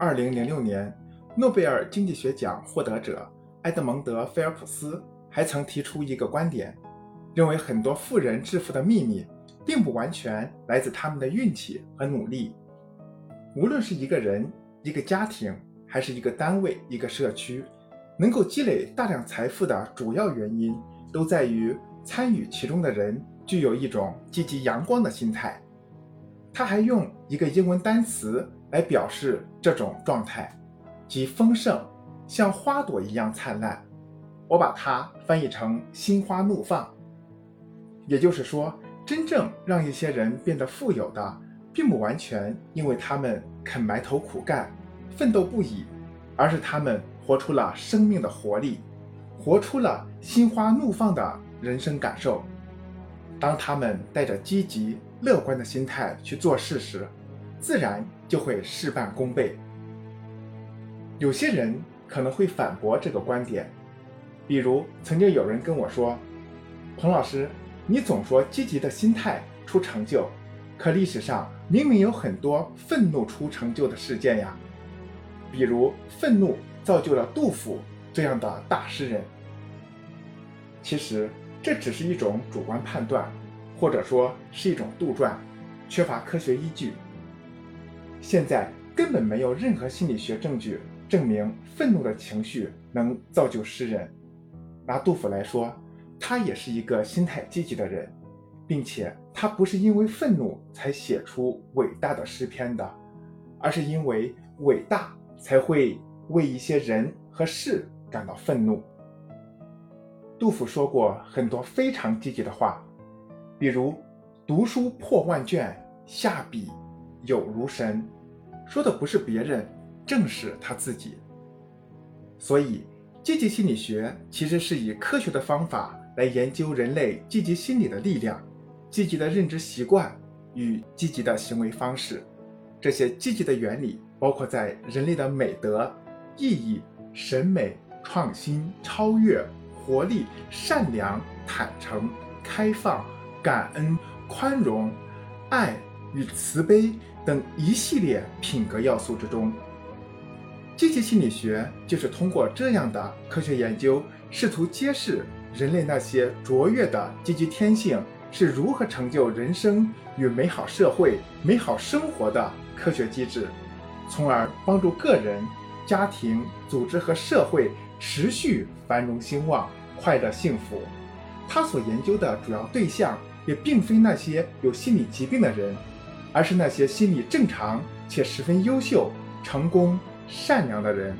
二零零六年，诺贝尔经济学奖获得者埃德蒙德·菲尔普斯还曾提出一个观点，认为很多富人致富的秘密，并不完全来自他们的运气和努力。无论是一个人、一个家庭，还是一个单位、一个社区，能够积累大量财富的主要原因，都在于参与其中的人具有一种积极阳光的心态。他还用一个英文单词来表示这种状态，即丰盛，像花朵一样灿烂。我把它翻译成“心花怒放”。也就是说，真正让一些人变得富有的，并不完全因为他们肯埋头苦干、奋斗不已，而是他们活出了生命的活力，活出了心花怒放的人生感受。当他们带着积极。乐观的心态去做事时，自然就会事半功倍。有些人可能会反驳这个观点，比如曾经有人跟我说：“彭老师，你总说积极的心态出成就，可历史上明明有很多愤怒出成就的事件呀，比如愤怒造就了杜甫这样的大诗人。”其实这只是一种主观判断。或者说是一种杜撰，缺乏科学依据。现在根本没有任何心理学证据证明愤怒的情绪能造就诗人。拿杜甫来说，他也是一个心态积极的人，并且他不是因为愤怒才写出伟大的诗篇的，而是因为伟大才会为一些人和事感到愤怒。杜甫说过很多非常积极的话。比如，读书破万卷，下笔有如神，说的不是别人，正是他自己。所以，积极心理学其实是以科学的方法来研究人类积极心理的力量、积极的认知习惯与积极的行为方式。这些积极的原理包括在人类的美德、意义、审美、创新、超越、活力、善良、坦诚、开放。感恩、宽容、爱与慈悲等一系列品格要素之中，积极心理学就是通过这样的科学研究，试图揭示人类那些卓越的积极天性是如何成就人生与美好社会、美好生活的科学机制，从而帮助个人、家庭、组织和社会持续繁荣兴旺、快乐幸福。他所研究的主要对象。也并非那些有心理疾病的人，而是那些心理正常且十分优秀、成功、善良的人。